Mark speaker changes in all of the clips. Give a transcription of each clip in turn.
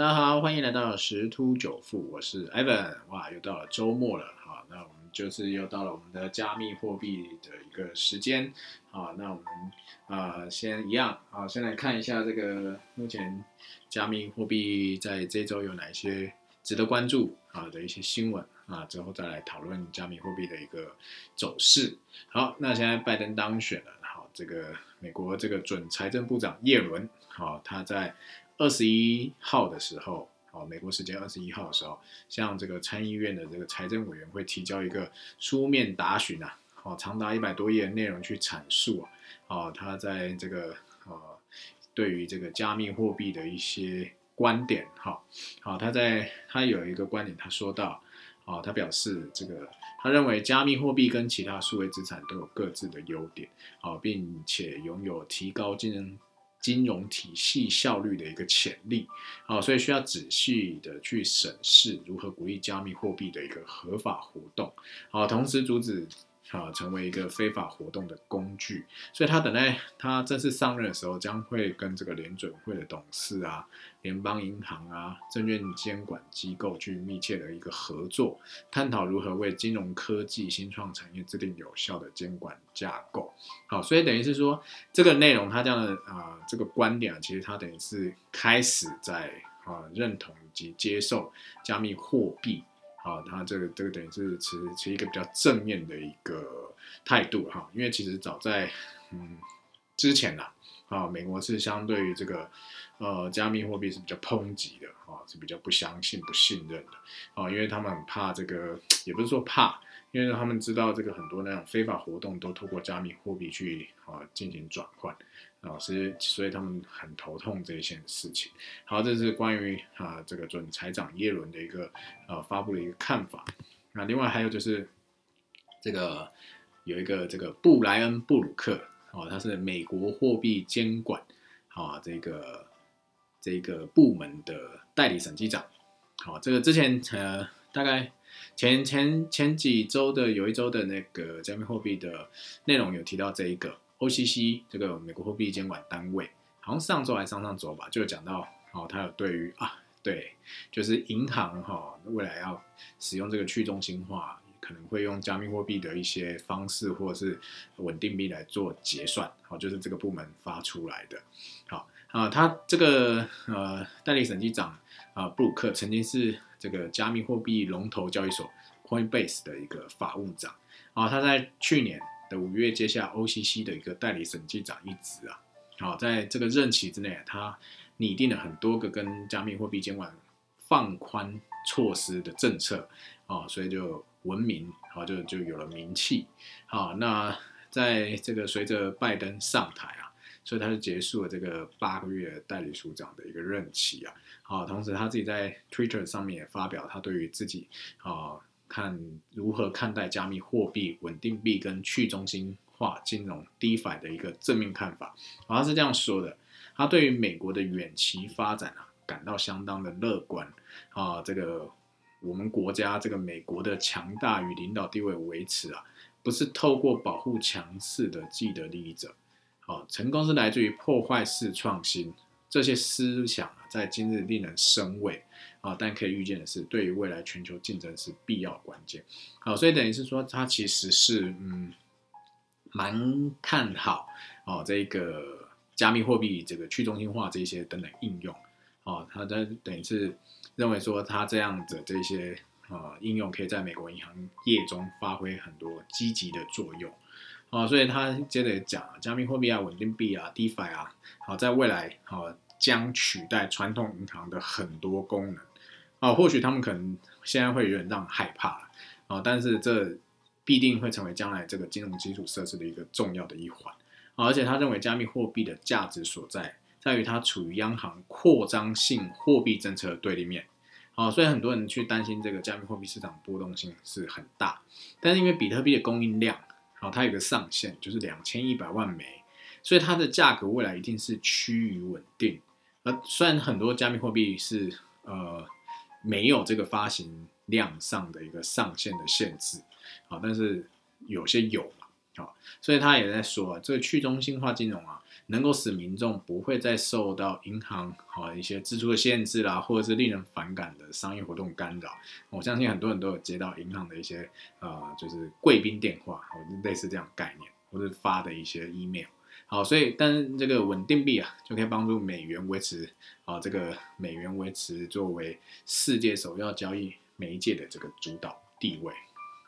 Speaker 1: 大家好，欢迎来到十突九富，我是 Evan。哇，又到了周末了哈，那我们就是又到了我们的加密货币的一个时间好。那我们啊，先一样啊，先来看一下这个目前加密货币在这周有哪些值得关注啊的一些新闻啊，之后再来讨论加密货币的一个走势。好，那现在拜登当选了，好，这个美国这个准财政部长耶伦，好，他在。二十一号的时候，哦，美国时间二十一号的时候，向这个参议院的这个财政委员会提交一个书面答询啊，哦，长达一百多页的内容去阐述啊，哦，他在这个呃，对于这个加密货币的一些观点，哈，好，他在他有一个观点，他说到，哦，他表示这个他认为加密货币跟其他数位资产都有各自的优点，啊，并且拥有提高竞争。金融体系效率的一个潜力，好，所以需要仔细的去审视如何鼓励加密货币的一个合法活动，好，同时阻止。啊，成为一个非法活动的工具，所以他等待他正式上任的时候，将会跟这个联准会的董事啊、联邦银行啊、证券监管机构去密切的一个合作，探讨如何为金融科技新创产业制定有效的监管架构。好，所以等于是说，这个内容他这样的啊，这个观点啊，其实他等于是开始在啊认同以及接受加密货币。啊，他这个这个等于是持持一个比较正面的一个态度哈，因为其实早在嗯之前呐，啊，美国是相对于这个呃加密货币是比较抨击的啊，是比较不相信、不信任的啊，因为他们很怕这个，也不是说怕，因为他们知道这个很多那种非法活动都透过加密货币去啊进行转换。老师所以他们很头痛这一件事情。好，这是关于啊这个准财长耶伦的一个呃发布的一个看法。那另外还有就是这个有一个这个布莱恩布鲁克哦，他是美国货币监管啊这个这个部门的代理审计长。好，这个之前呃大概前前前几周的有一周的那个加密货币的内容有提到这一个。OCC 这个美国货币监管单位，好像上周还上上周吧，就讲到，哦，他有对于啊，对，就是银行哈，未来要使用这个去中心化，可能会用加密货币的一些方式，或者是稳定币来做结算，好，就是这个部门发出来的，好啊，他这个呃代理审计长啊布鲁克曾经是这个加密货币龙头交易所 Coinbase 的一个法务长，啊，他在去年。的五月接下 OCC 的一个代理审计长一职啊，好，在这个任期之内，他拟定了很多个跟加密货币监管放宽措施的政策啊，所以就闻名，好就就有了名气，好，那在这个随着拜登上台啊，所以他就结束了这个八个月代理署长的一个任期啊，好，同时他自己在 Twitter 上面也发表他对于自己啊。看如何看待加密货币、稳定币跟去中心化金融 DeFi 的一个正面看法，他是这样说的：，他对于美国的远期发展啊感到相当的乐观啊，这个我们国家这个美国的强大与领导地位维持啊，不是透过保护强势的既得利益者，啊，成功是来自于破坏式创新。这些思想啊，在今日令人生畏啊，但可以预见的是，对于未来全球竞争是必要关键。好，所以等于是说，他其实是嗯，蛮看好哦，这个加密货币、这个去中心化这些等等应用哦，他在等于是认为说，他这样的这些呃应用，可以在美国银行业中发挥很多积极的作用。哦，所以他接着讲，加密货币啊、稳定币啊、DeFi 啊，好，在未来好将取代传统银行的很多功能，啊，或许他们可能现在会有点让害怕啊，但是这必定会成为将来这个金融基础设施的一个重要的一环，啊，而且他认为加密货币的价值所在，在于它处于央行扩张性货币政策的对立面，啊，所以很多人去担心这个加密货币市场波动性是很大，但是因为比特币的供应量。好，它有个上限，就是两千一百万枚，所以它的价格未来一定是趋于稳定。而虽然很多加密货币是呃没有这个发行量上的一个上限的限制，好，但是有些有嘛，好，所以他也在说啊，这个去中心化金融啊，能够使民众不会再受到银行好一些支出的限制啦，或者是令人反感的商业活动干扰。我相信很多人都有接到银行的一些呃，就是贵宾电话，或者类似这样概念，或者发的一些 email。好，所以但是这个稳定币啊，就可以帮助美元维持啊，这个美元维持作为世界首要交易媒介的这个主导地位。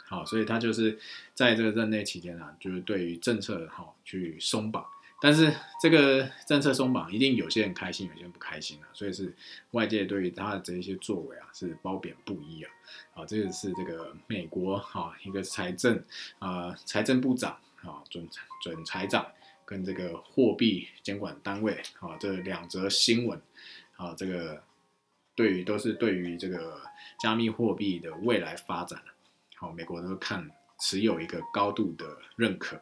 Speaker 1: 好，所以他就是在这个任内期间啊，就是对于政策哈去松绑。但是这个政策松绑，一定有些人开心，有些人不开心啊。所以是外界对于他的这一些作为啊，是褒贬不一啊。啊，这个是这个美国哈一个财政啊财政部长啊准准财长跟这个货币监管单位啊这两则新闻啊，这个对于都是对于这个加密货币的未来发展，好，美国都看持有一个高度的认可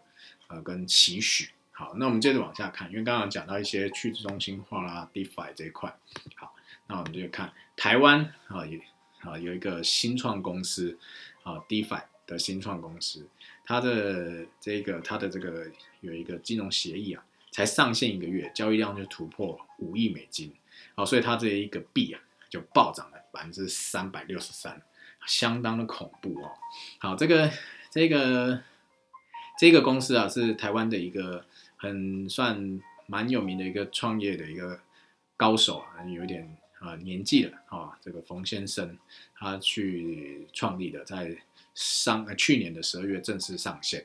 Speaker 1: 呃跟期许。好，那我们接着往下看，因为刚刚讲到一些去中心化啦，DeFi 这一块。好，那我们就看台湾啊，有啊有一个新创公司啊，DeFi 的新创公司，它的这个它的这个有一个金融协议啊，才上线一个月，交易量就突破五亿美金。好，所以它这一个币啊，就暴涨了百分之三百六十三，相当的恐怖哦。好，这个这个这个公司啊，是台湾的一个。很算蛮有名的一个创业的一个高手啊，有点啊年纪了啊，这个冯先生他去创立的，在上去年的十二月正式上线，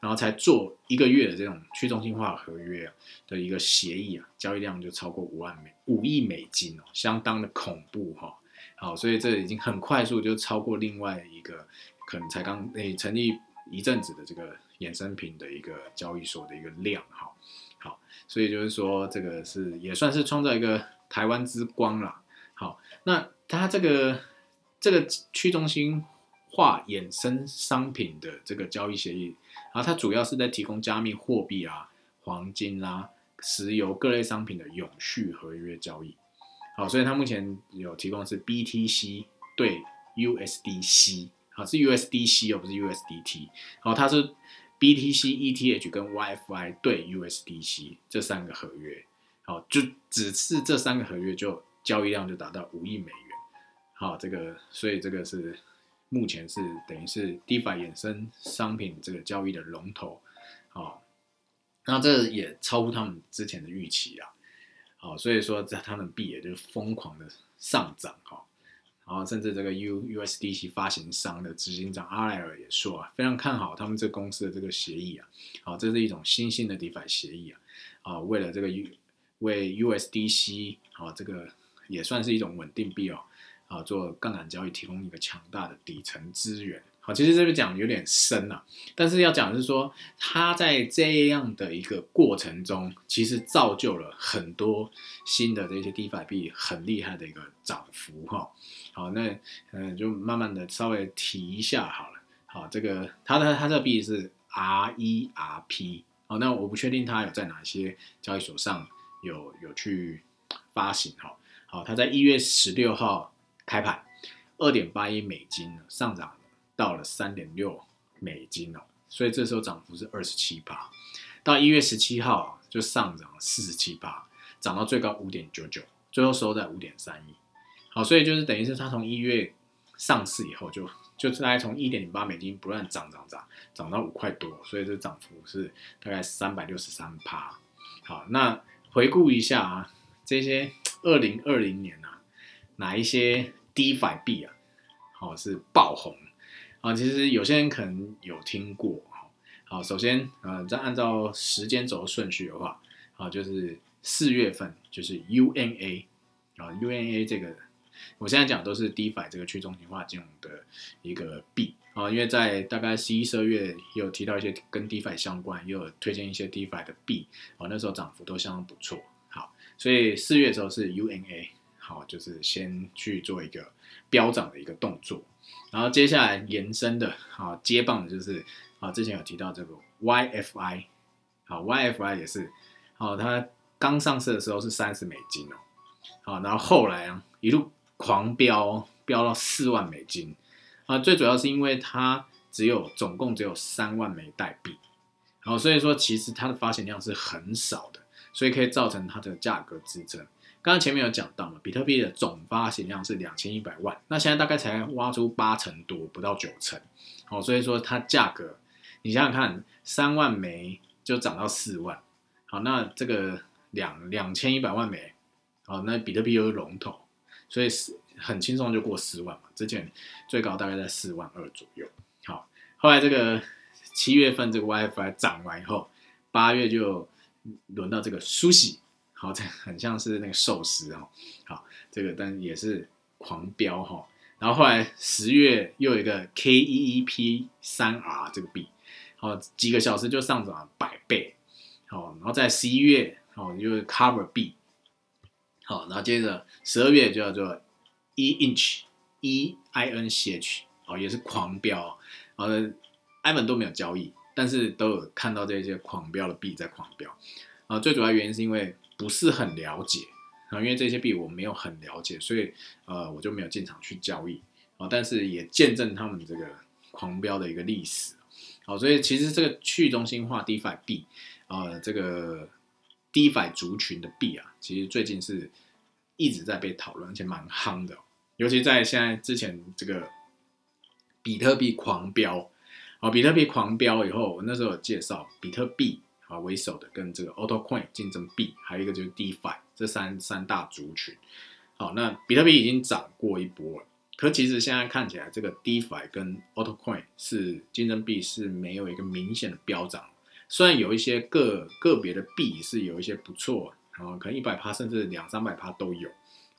Speaker 1: 然后才做一个月的这种去中心化合约的一个协议啊，交易量就超过五万美五亿美金哦，相当的恐怖哈。好，所以这已经很快速就超过另外一个可能才刚诶成立一阵子的这个。衍生品的一个交易所的一个量，哈，好，所以就是说这个是也算是创造一个台湾之光啦。好，那它这个这个去中心化衍生商品的这个交易协议，然后它主要是在提供加密货币啊、黄金啦、石油各类商品的永续合约交易。好，所以它目前有提供是 BTC 对 USDC，好是 USDC 又，不是 USDT。好，它是。BTC、ETH 跟 YFI 对 USDC 这三个合约，好，就只是这三个合约就交易量就达到五亿美元，好，这个所以这个是目前是等于是 DeFi 衍生商品这个交易的龙头，好，那这也超乎他们之前的预期啊，好，所以说在他们币也就疯狂的上涨，哈。然后，甚至这个 U USDC 发行商的执行长阿莱尔也说啊，非常看好他们这公司的这个协议啊，好，这是一种新兴的 DeFi 协议啊，啊，为了这个 U 为 USDC 啊，这个也算是一种稳定币哦，啊，做杠杆交易提供一个强大的底层资源。好，其实这边讲有点深了，但是要讲的是说，它在这样的一个过程中，其实造就了很多新的这些 DeFi 币很厉害的一个涨幅哈。好，那嗯，就慢慢的稍微提一下好了。好，这个它的它这个币是 RERP，好，那我不确定它有在哪些交易所上有有去发行哈。好，它在一月十六号开盘，二点八一美金上涨。到了三点六美金哦，所以这时候涨幅是二十七趴。到一月十七号就上涨了四十七趴，涨到最高五点九九，最后收在五点三亿。好，所以就是等于是它从一月上市以后，就就大概从一点零八美金不断涨涨涨，涨到五块多，所以这涨幅是大概三百六十三趴。好，那回顾一下啊，这些二零二零年啊，哪一些 DeFi 币啊，好是爆红。啊，其实有些人可能有听过哈。好，首先，呃，在按照时间轴顺序的话，啊，就是四月份就是 UNA 啊，UNA 这个，我现在讲都是 DeFi 这个去中心化金融的一个币啊，因为在大概十一、十二月也有提到一些跟 DeFi 相关，也有推荐一些 DeFi 的币啊，那时候涨幅都相当不错。好，所以四月的时候是 UNA，好，就是先去做一个飙涨的一个动作。然后接下来延伸的啊，接棒的就是啊，之前有提到这个 YFI，好，YFI 也是，好，它刚上市的时候是三十美金哦，好，然后后来啊一路狂飙，飙到四万美金，啊，最主要是因为它只有总共只有三万枚代币，好，所以说其实它的发行量是很少的，所以可以造成它的价格支撑。刚刚前面有讲到嘛，比特币的总发行量是两千一百万，那现在大概才挖出八成多，不到九成，哦，所以说它价格，你想想看，三万枚就涨到四万，好，那这个两两千一百万枚，好，那比特币又是龙头，所以是很轻松就过四万嘛，之前最高大概在四万二左右，好，后来这个七月份这个 WiFi 涨完以后，八月就轮到这个苏西。好，这很像是那个寿司哦。好，这个但也是狂飙哈。然后后来十月又有一个 KEEP 三 R 这个币，好几个小时就上涨了百倍。好，然后在十一月，好就是 Cover 币。好，然后接着十二月就叫做 E Inch E I N C H，好也是狂飙。好的，艾文都没有交易，但是都有看到这些狂飙的币在狂飙。啊，最主要原因是因为。不是很了解啊，因为这些币我没有很了解，所以呃我就没有进场去交易啊。但是也见证他们这个狂飙的一个历史，好，所以其实这个去中心化 DeFi 币啊，这个 DeFi 族群的币啊，其实最近是一直在被讨论，而且蛮夯的。尤其在现在之前这个比特币狂飙啊，比特币狂飙以后，我那时候有介绍比特币。为首的跟这个 AutoCoin 竞争币，还有一个就是 DeFi 这三三大族群。好，那比特币已经涨过一波了，可其实现在看起来，这个 DeFi 跟 AutoCoin 是竞争币是没有一个明显的飙涨。虽然有一些个个别的币是有一些不错，然后可能一百趴甚至两三百趴都有，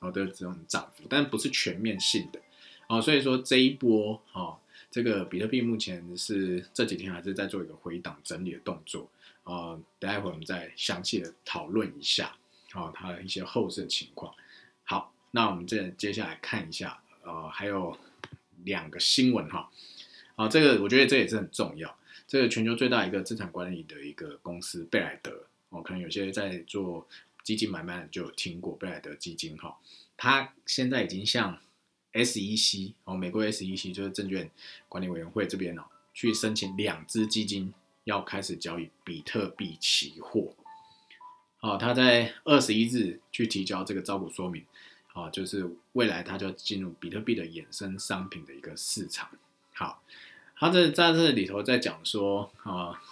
Speaker 1: 然后的这种涨幅，但不是全面性的。哦，所以说这一波，哦，这个比特币目前是这几天还是在做一个回档整理的动作。呃，待会我们再详细的讨论一下，哦，它的一些后市情况。好，那我们再接下来看一下，呃，还有两个新闻哈。啊，这个我觉得这也是很重要。这个全球最大一个资产管理的一个公司贝莱德，哦，可能有些在做基金买卖的就有听过贝莱德基金哈。它现在已经向 SEC 哦，美国 SEC 就是证券管理委员会这边哦，去申请两支基金。要开始交易比特币期货，好，他在二十一日去提交这个招股说明，啊，就是未来他就进入比特币的衍生商品的一个市场。好，他这在这里头在讲说，啊，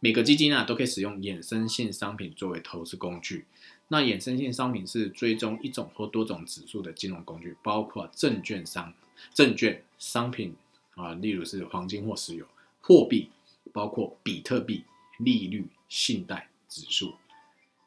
Speaker 1: 每个基金啊都可以使用衍生性商品作为投资工具。那衍生性商品是追踪一种或多种指数的金融工具，包括证券商、证券商品啊，例如是黄金或石油、货币。包括比特币利率、信贷指数，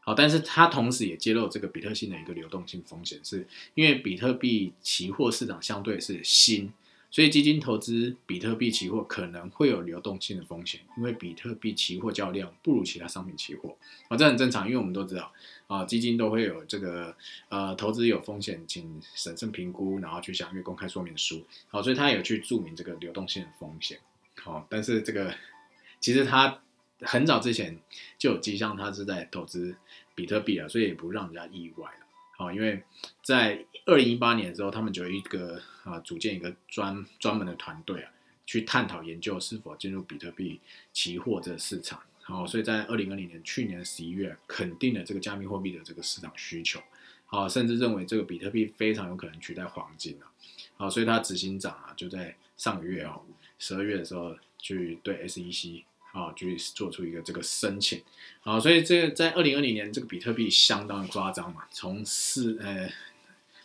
Speaker 1: 好，但是它同时也揭露这个比特性的一个流动性风险，是因为比特币期货市场相对是新，所以基金投资比特币期货可能会有流动性的风险，因为比特币期货交易量不如其他商品期货，啊，这很正常，因为我们都知道，啊，基金都会有这个呃投资有风险，请审慎评估，然后去详阅公开说明书，好，所以它有去注明这个流动性的风险，好，但是这个。其实他很早之前就有迹象，他是在投资比特币啊，所以也不让人家意外了。好，因为在二零一八年的时候，他们就有一个啊，组建一个专专门的团队啊，去探讨研究是否进入比特币期货这个市场。好，所以在二零二零年去年十一月，肯定了这个加密货币的这个市场需求。好，甚至认为这个比特币非常有可能取代黄金啊。好，所以他执行长啊，就在上个月哦，十二月的时候去对 SEC。啊，去做出一个这个申请，啊，所以这个在二零二零年，这个比特币相当夸张嘛，从四呃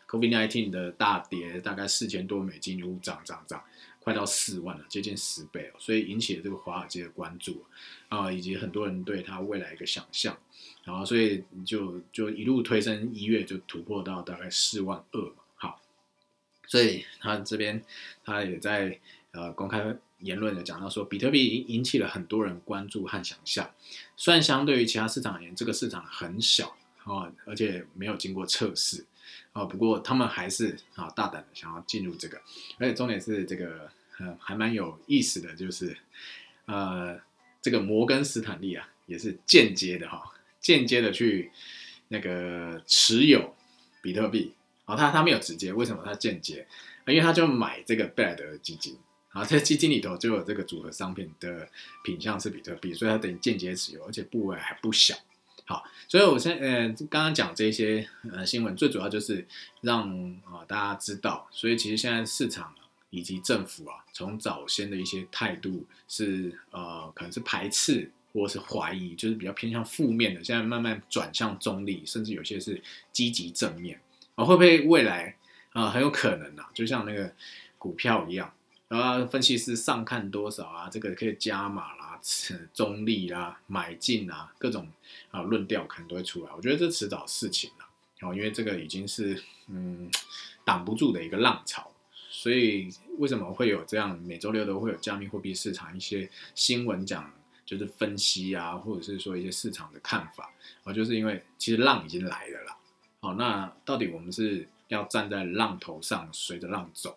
Speaker 1: ，COVID nineteen 的大跌，大概四千多美金，如涨涨涨，快到四万了，接近十倍，所以引起了这个华尔街的关注啊，以及很多人对它未来一个想象，然后所以就就一路推升，一月就突破到大概四万二嘛，好，所以他这边他也在呃公开。言论有讲到说，比特币引引起了很多人关注和想象。虽然相对于其他市场而言，这个市场很小啊，而且没有经过测试啊，不过他们还是啊大胆的想要进入这个。而且重点是这个，呃，还蛮有意思的就是，呃，这个摩根斯坦利啊，也是间接的哈，间接的去那个持有比特币。啊，他他没有直接，为什么他间接？因为他就买这个贝莱德基金。啊，在基金里头就有这个组合商品的品相是比特币，所以它等于间接持有，而且部位还不小。好，所以我现呃刚刚讲这些呃新闻，最主要就是让啊大家知道，所以其实现在市场以及政府啊，从早先的一些态度是呃可能是排斥或是怀疑，就是比较偏向负面的，现在慢慢转向中立，甚至有些是积极正面。啊，会不会未来啊很有可能啊，就像那个股票一样，然后分析师上看多少啊，这个可以加码啦。中立啦，买进啊，各种啊论调可能都会出来。我觉得这迟早事情了，哦，因为这个已经是嗯挡不住的一个浪潮。所以为什么会有这样每周六都会有加密货币市场一些新闻讲，就是分析啊，或者是说一些市场的看法啊，就是因为其实浪已经来了啦。好，那到底我们是要站在浪头上随着浪走，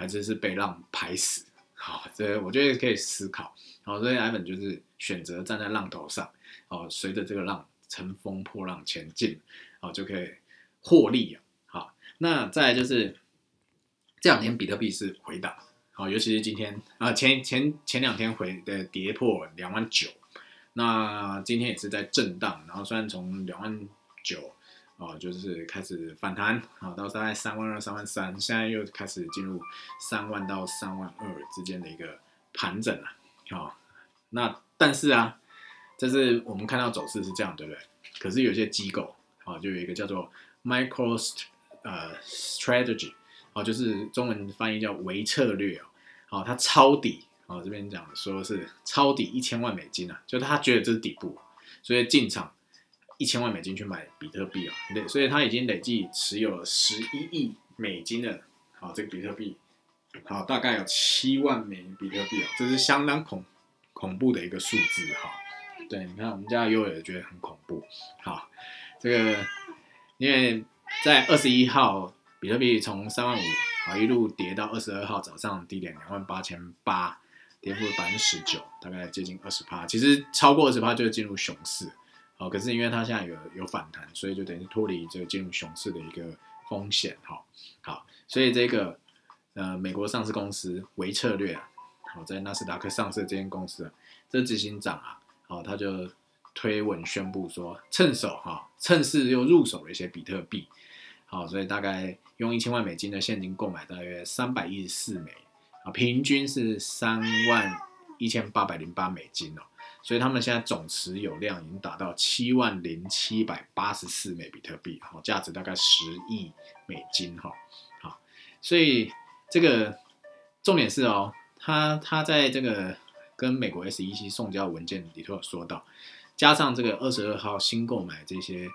Speaker 1: 还是是被浪拍死？好，这我觉得可以思考。好，所以艾文就是选择站在浪头上，哦，随着这个浪乘风破浪前进，哦，就可以获利啊。好，那再来就是这两天比特币是回档，好，尤其是今天啊，前前前两天回的跌破两万九，那今天也是在震荡，然后虽然从两万九。哦，就是开始反弹，好到大概三万二、三万三，现在又开始进入三万到三万二之间的一个盘整了，好，那但是啊，这是我们看到走势是这样，对不对？可是有些机构，好，就有一个叫做 Micro 呃 Strategy，好，就是中文翻译叫微策略哦，好，它抄底，好，这边讲说是抄底一千万美金啊，就他觉得这是底部，所以进场。一千万美金去买比特币啊，对，所以他已经累计持有了十一亿美金的，好，这个比特币，好，大概有七万枚比特币啊，这是相当恐恐怖的一个数字哈。对，你看我们家优也觉得很恐怖，好，这个因为在二十一号比特币从三万五好一路跌到二十二号早上低点两万八千八，跌幅百分之十九，大概接近二十趴，其实超过二十趴就会进入熊市。哦，可是因为它现在有有反弹，所以就等于脱离这个进入熊市的一个风险，哈，好，所以这个呃美国上市公司维策略啊，好在纳斯达克上市这间公司，这执行长啊，好他就推文宣布说，趁手哈，趁势又入手了一些比特币，好，所以大概用一千万美金的现金购买大约三百一十四枚，啊，平均是三万一千八百零八美金哦。所以他们现在总持有量已经达到七万零七百八十四枚比特币，哈，价值大概十亿美金，哈，好，所以这个重点是哦，他他在这个跟美国 SEC 送交文件里头有说到，加上这个二十二号新购买这些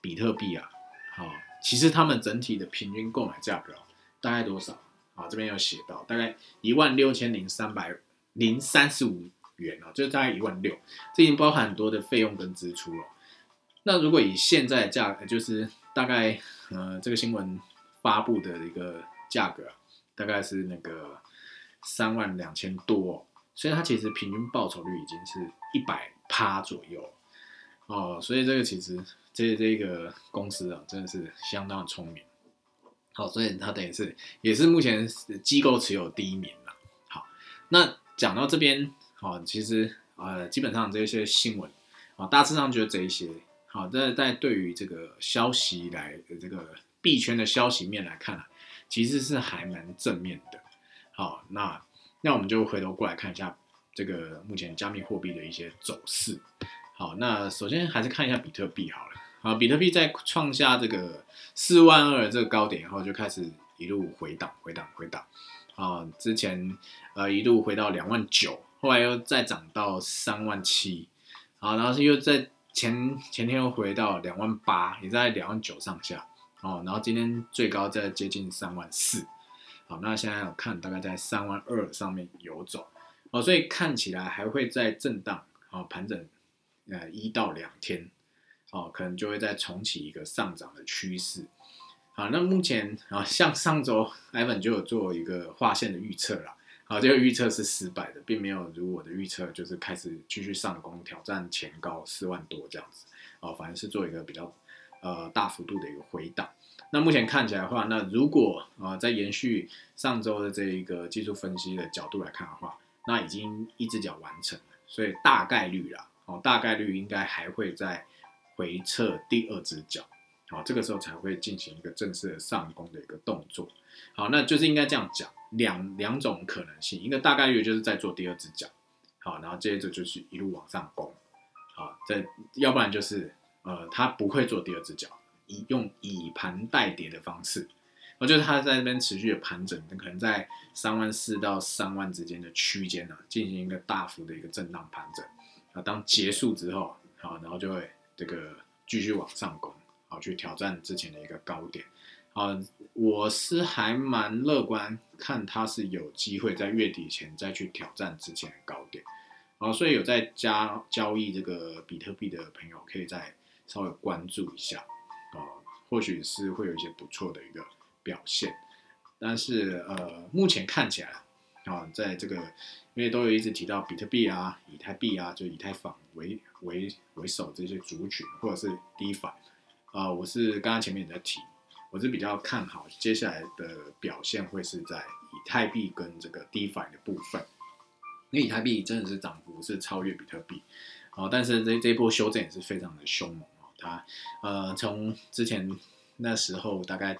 Speaker 1: 比特币啊，好，其实他们整体的平均购买价格大概多少？啊，这边有写到，大概一万六千零三百零三十五。元哦，就大概一万六，这已经包含很多的费用跟支出了。那如果以现在价格，就是大概呃这个新闻发布的一个价格，大概是那个三万两千多，所以它其实平均报酬率已经是一百趴左右哦。所以这个其实这这个公司啊，真的是相当的聪明。好，所以它等于是也是目前机构持有第一名了。好，那讲到这边。好，其实呃，基本上这些新闻啊，大致上就是这一些。好，在在对于这个消息来的这个币圈的消息面来看啊，其实是还蛮正面的。好，那那我们就回头过来看一下这个目前加密货币的一些走势。好，那首先还是看一下比特币好了。好，比特币在创下这个四万二这个高点以后，就开始一路回档、回档、回档。啊，之前呃一路回到两万九。后来又再涨到三万七，好，然后是又在前前天又回到两万八，也在两万九上下，哦，然后今天最高在接近三万四，好，那现在我看大概在三万二上面游走，哦，所以看起来还会在震荡，哦，盘整，呃，一到两天，哦，可能就会再重启一个上涨的趋势，好，那目前啊，像上周 Evan 就有做一个划线的预测了。啊，这个预测是失败的，并没有如我的预测，就是开始继续上攻挑战前高四万多这样子，哦，反而是做一个比较呃大幅度的一个回档。那目前看起来的话，那如果啊在延续上周的这一个技术分析的角度来看的话，那已经一只脚完成了，所以大概率啦，哦，大概率应该还会在回撤第二只脚，好，这个时候才会进行一个正式的上攻的一个动作。好，那就是应该这样讲，两两种可能性，一个大概率就是在做第二只脚，好，然后接着就是一路往上攻，好，再要不然就是呃，他不会做第二只脚，以用以盘带跌的方式。我觉得它在那边持续的盘整，可能在三万四到三万之间的区间呢，进行一个大幅的一个震荡盘整啊。当结束之后，好，然后就会这个继续往上攻，好，去挑战之前的一个高点啊。我是还蛮乐观，看它是有机会在月底前再去挑战之前的高点啊。所以有在加交易这个比特币的朋友，可以再稍微关注一下啊，或许是会有一些不错的一个。表现，但是呃，目前看起来啊，在这个因为都有一直提到比特币啊、以太币啊，就以太坊为为为首这些族群，或者是 DeFi 啊，我是刚刚前面也在提，我是比较看好接下来的表现会是在以太币跟这个 DeFi 的部分，因为以太币真的是涨幅是超越比特币哦，但是这这一波修正也是非常的凶猛哦，它呃从之前那时候大概。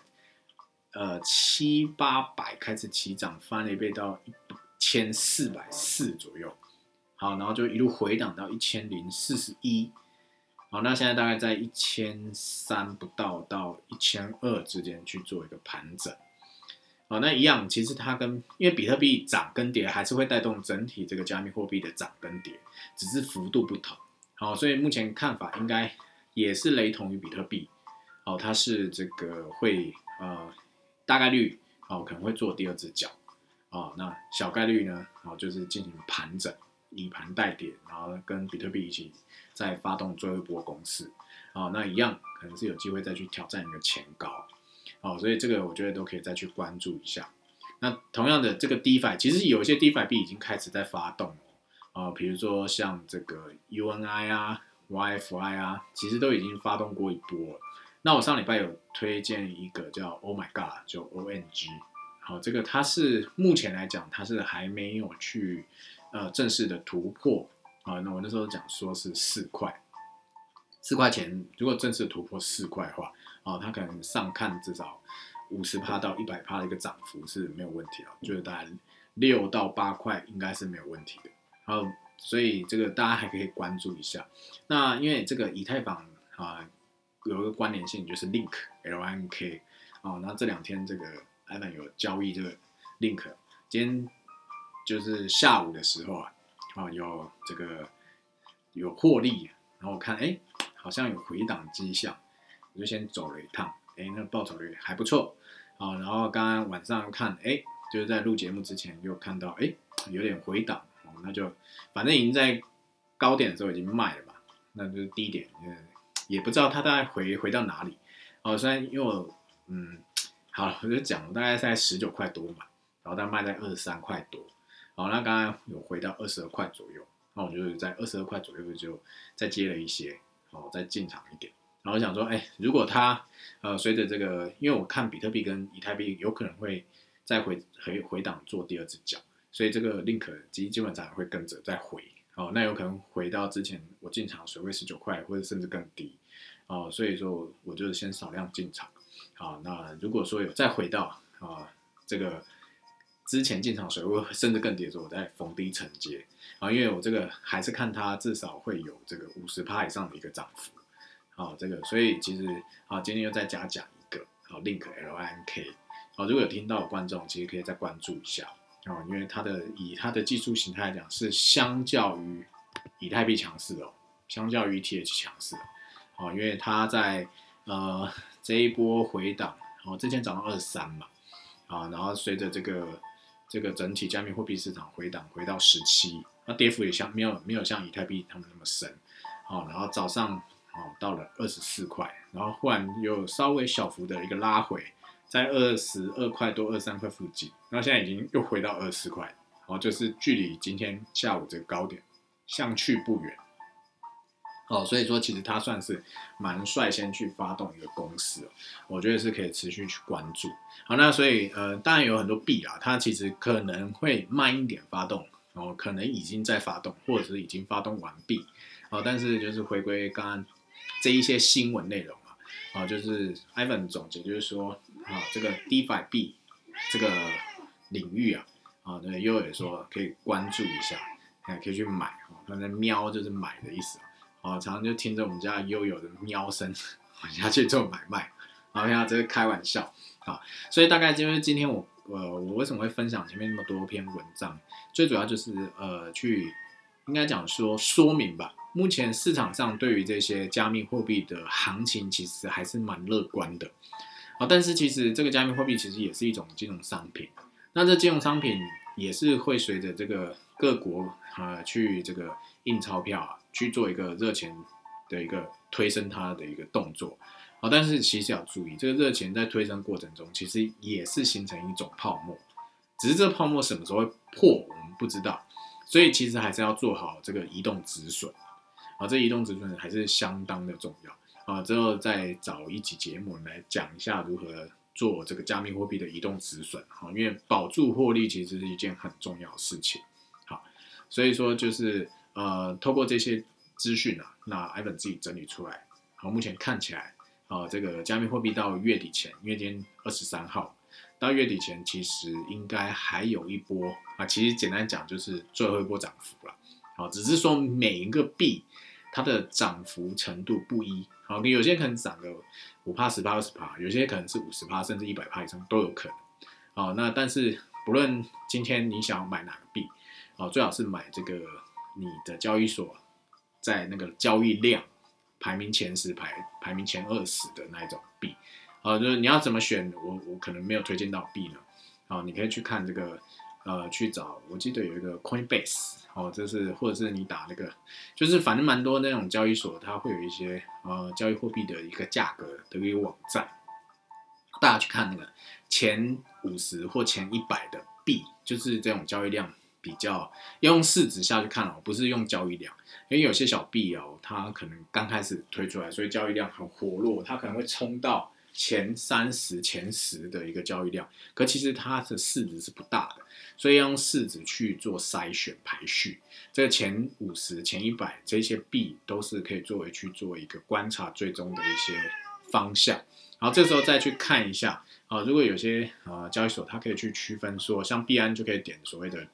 Speaker 1: 呃，七八百开始起涨，翻了一倍到一千四百四左右，好，然后就一路回档到一千零四十一，好，那现在大概在一千三不到到一千二之间去做一个盘整，好，那一样，其实它跟因为比特币涨跟跌还是会带动整体这个加密货币的涨跟跌，只是幅度不同，好，所以目前看法应该也是雷同于比特币，好，它是这个会呃。大概率哦可能会做第二只脚。啊，那小概率呢，哦就是进行盘整，以盘带跌，然后跟比特币一起再发动最后一波攻势啊，那一样可能是有机会再去挑战一个前高哦，所以这个我觉得都可以再去关注一下。那同样的这个 DeFi，其实有一些 DeFi 币已经开始在发动哦，啊，比如说像这个 UNI 啊、YFI 啊，其实都已经发动过一波了。那我上礼拜有推荐一个叫 Oh My God，就 O N G，好，这个它是目前来讲它是还没有去呃正式的突破啊。那我那时候讲说是四块，四块钱，如果正式突破四块的话，啊，它可能上看至少五十趴到一百趴的一个涨幅是没有问题的，就是大概六到八块应该是没有问题的。然后，所以这个大家还可以关注一下。那因为这个以太坊啊。有一个关联性就是 Link L N K 哦，那这两天这个 Ivan 有交易这个 Link，今天就是下午的时候啊，啊有这个有获利，然后我看哎好像有回档迹象，我就先走了一趟，哎那报酬率还不错，啊然后刚刚晚上看哎就是在录节目之前又看到哎有点回档，哦那就反正已经在高点的时候已经卖了吧，那就是低点嗯。也不知道它大概回回到哪里哦。虽然因为我嗯，好了，我就讲大概在十九块多嘛，然后它卖在二十三块多，好，那刚刚有回到二十二块左右，那我就在二十二块左右就再接了一些，哦，再进场一点。然后想说，哎，如果它呃随着这个，因为我看比特币跟以太币有可能会再回回回档做第二只脚，所以这个 link 基基本上会跟着再回，哦，那有可能回到之前我进场水位十九块，或者甚至更低。哦，所以说我就先少量进场，好，那如果说有再回到啊这个之前进场水位甚至更跌的时候，我在逢低承接。啊，因为我这个还是看它至少会有这个五十趴以上的一个涨幅，好，这个所以其实啊今天又再加讲一个好 link L I N K，好，如果有听到的观众其实可以再关注一下。啊，因为它的以它的技术形态来讲是相较于以太币强势哦，相较于 T H 强势。哦，因为它在呃这一波回档，然后之前涨到二十三嘛，啊，然后随着这个这个整体加密货币市场回档回到十七，那跌幅也像没有没有像以太币他们那么深，哦，然后早上哦到了二十四块，然后忽然又稍微小幅的一个拉回，在二十二块多二三块附近，然后现在已经又回到二十四块，哦，就是距离今天下午这个高点相去不远。哦，所以说其实它算是蛮率先去发动一个公司，我觉得是可以持续去关注。好，那所以呃，当然有很多币啊，它其实可能会慢一点发动，哦，可能已经在发动，或者是已经发动完毕，哦，但是就是回归刚刚这一些新闻内容啊，啊，就是 Ivan 总结就是说啊，这个 DeFi 币这个领域啊，啊，那又也说可以关注一下，哎，可以去买啊，他的喵就是买的意思啊，啊，常常就听着我们家悠悠的喵声，我下去做买卖，啊，呀，这是开玩笑啊，所以大概就是今天我呃，我为什么会分享前面那么多篇文章，最主要就是呃，去应该讲说说明吧。目前市场上对于这些加密货币的行情其实还是蛮乐观的，啊，但是其实这个加密货币其实也是一种金融商品，那这金融商品也是会随着这个各国啊去这个印钞票啊去做一个热钱的一个推升它的一个动作，啊，但是其实要注意，这个热钱在推升过程中其实也是形成一种泡沫，只是这泡沫什么时候会破我们不知道，所以其实还是要做好这个移动止损。啊，这移动止损还是相当的重要啊！之后再找一集节目来讲一下如何做这个加密货币的移动止损啊，因为保住获利其实是一件很重要的事情。好，所以说就是呃，透过这些资讯啊，那 Ivan 自己整理出来，好，目前看起来啊，这个加密货币到月底前，因为今天二十三号到月底前，其实应该还有一波啊，其实简单讲就是最后一波涨幅了。好，只是说每一个币。它的涨幅程度不一，好，你有些可能涨个五帕、十帕、二十帕，有些可能是五十帕，甚至一百帕以上都有可能。好，那但是不论今天你想要买哪个币，好，最好是买这个你的交易所，在那个交易量排名前十、排排名前二十的那一种币。好，就是你要怎么选，我我可能没有推荐到币呢。好，你可以去看这个。呃，去找，我记得有一个 Coinbase，哦，这是或者是你打那个，就是反正蛮多那种交易所，它会有一些呃交易货币的一个价格的一个网站，大家去看那个前五十或前一百的币，就是这种交易量比较要用市值下去看哦，不是用交易量，因为有些小币哦，它可能刚开始推出来，所以交易量很活络，它可能会冲到。前三十、前十的一个交易量，可其实它的市值是不大的，所以要用市值去做筛选排序。这个前五十、前一百这些币都是可以作为去做一个观察最终的一些方向。然后这时候再去看一下啊，如果有些呃交易所它可以去区分说，像币安就可以点所谓的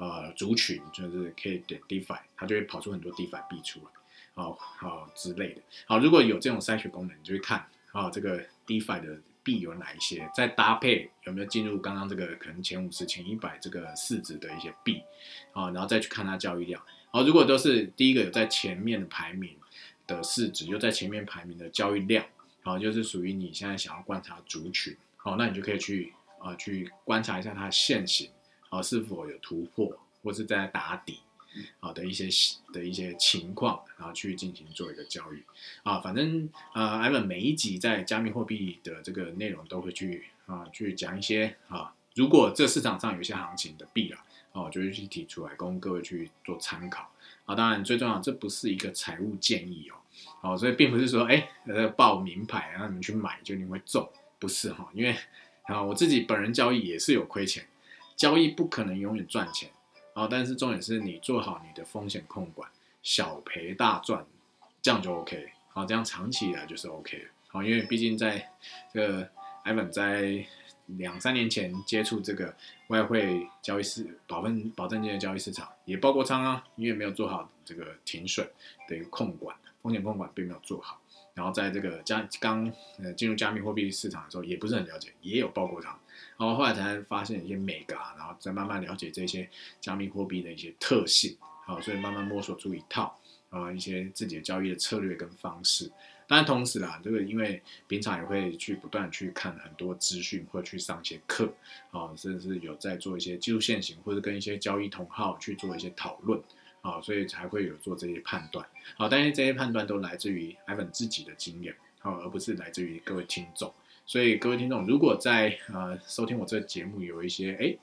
Speaker 1: 呃族群，就是可以点 DeFi，它就会跑出很多 DeFi 币出来，啊好之类的。好，如果有这种筛选功能，你就会看啊这个。DeFi 的币有哪一些？再搭配有没有进入刚刚这个可能前五十、前一百这个市值的一些币啊？然后再去看它交易量。好，如果都是第一个有在前面的排名的市值，又在前面排名的交易量，好，就是属于你现在想要观察族群，好，那你就可以去啊去观察一下它的现形啊是否有突破，或是在打底。好的一些的一些情况，然后去进行做一个交易啊，反正呃艾文每一集在加密货币的这个内容都会去啊去讲一些啊，如果这市场上有一些行情的币啊，哦，就会去提出来供各位去做参考啊。当然最重要，这不是一个财务建议哦，好，所以并不是说哎呃报名牌让你们去买就你会中，不是哈，因为啊我自己本人交易也是有亏钱，交易不可能永远赚钱。啊，但是重点是你做好你的风险控管，小赔大赚，这样就 OK。好，这样长期以来就是 OK 好，因为毕竟在这个 Ivan 在两三年前接触这个外汇交易市保分保证金的交易市场，也爆过仓啊，因为没有做好这个停损的一个控管，风险控管并没有做好。然后在这个加刚呃进入加密货币市场的时候，也不是很了解，也有爆过仓。然后后来才发现一些美嘎，然后再慢慢了解这些加密货币的一些特性，好，所以慢慢摸索出一套啊一些自己的交易的策略跟方式。当然同时啦，这个因为平常也会去不断去看很多资讯，或去上一些课，啊，甚至有在做一些技术线型，或者跟一些交易同号去做一些讨论，啊，所以才会有做这些判断。好，但是这些判断都来自于 Ivan 自己的经验，好，而不是来自于各位听众。所以各位听众，如果在呃收听我这个节目有一些哎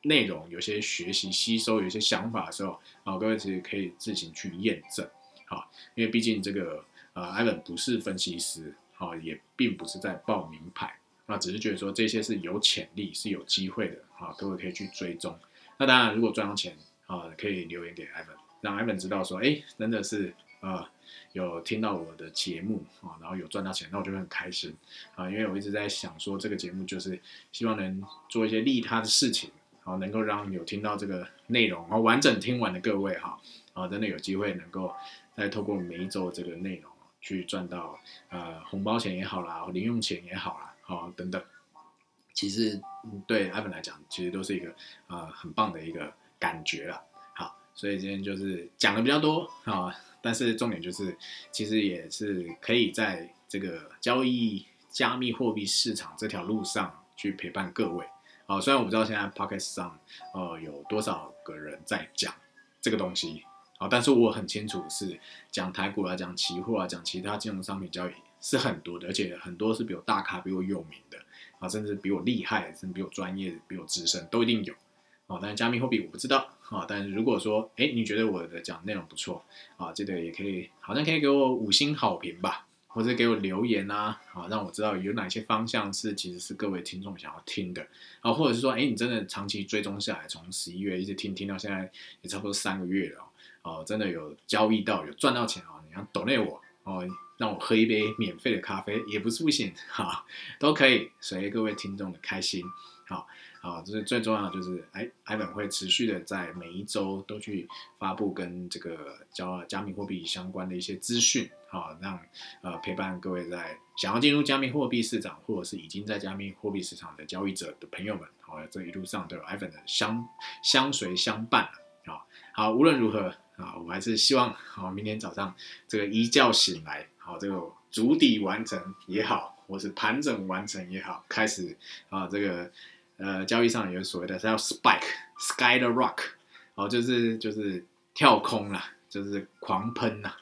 Speaker 1: 内容，有些学习吸收，有些想法的时候，啊，各位其实可以自行去验证，好，因为毕竟这个呃艾伦不是分析师，好，也并不是在报名牌，啊，只是觉得说这些是有潜力，是有机会的，啊，各位可以去追踪。那当然，如果赚到钱，啊，可以留言给艾伦，让艾伦知道说，哎，真的是。呃有听到我的节目啊，然后有赚到钱，那我就会很开心啊，因为我一直在想说这个节目就是希望能做一些利他的事情，好能够让有听到这个内容，然后完整听完的各位哈，啊真的有机会能够再透过每一周这个内容去赚到呃红包钱也好啦，零用钱也好啦，好等等。其实对艾文来讲，其实都是一个呃很棒的一个感觉了。所以今天就是讲的比较多啊，但是重点就是，其实也是可以在这个交易加密货币市场这条路上去陪伴各位。好，虽然我不知道现在 Pocket 上呃有多少个人在讲这个东西，好，但是我很清楚是讲台股啊、讲期货啊、讲其他金融商品交易是很多的，而且很多是比我大咖、比我有名的。啊，甚至比我厉害，甚至比我专业、比我资深，都一定有。哦，但是加密货币我不知道。啊，但是如果说，哎，你觉得我的讲内容不错，啊，这个也可以，好像可以给我五星好评吧，或者给我留言啊，啊，让我知道有哪些方向是其实是各位听众想要听的。啊，或者是说，哎，你真的长期追踪下来，从十一月一直听听到现在，也差不多三个月了。哦，真的有交易到，有赚到钱啊，你要 donate 我哦。让我喝一杯免费的咖啡也不是不行，哈，都可以随各位听众的开心，好，好，这是最重要的，就是哎，艾本会持续的在每一周都去发布跟这个加加密货币相关的一些资讯，好，让呃陪伴各位在想要进入加密货币市场或者是已经在加密货币市场的交易者的朋友们，好，这一路上都有艾本的相相随相伴，好，好，无论如何啊，我还是希望好，明天早上这个一觉醒来。好，这个足底完成也好，或是盘整完成也好，开始啊，这个呃交易上有所谓的叫 spike，sky the rock，哦，就是就是跳空啦，就是狂喷啦，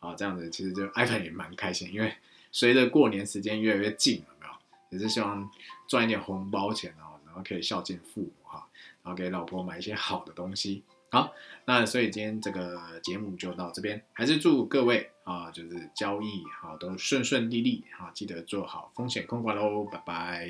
Speaker 1: 啊，这样子其实就 iPhone 也蛮开心，因为随着过年时间越来越近，了没有？也是希望赚一点红包钱哦，然后可以孝敬父母哈，然后给老婆买一些好的东西。好，那所以今天这个节目就到这边，还是祝各位啊，就是交易好都顺顺利利啊，记得做好风险控管喽，拜拜。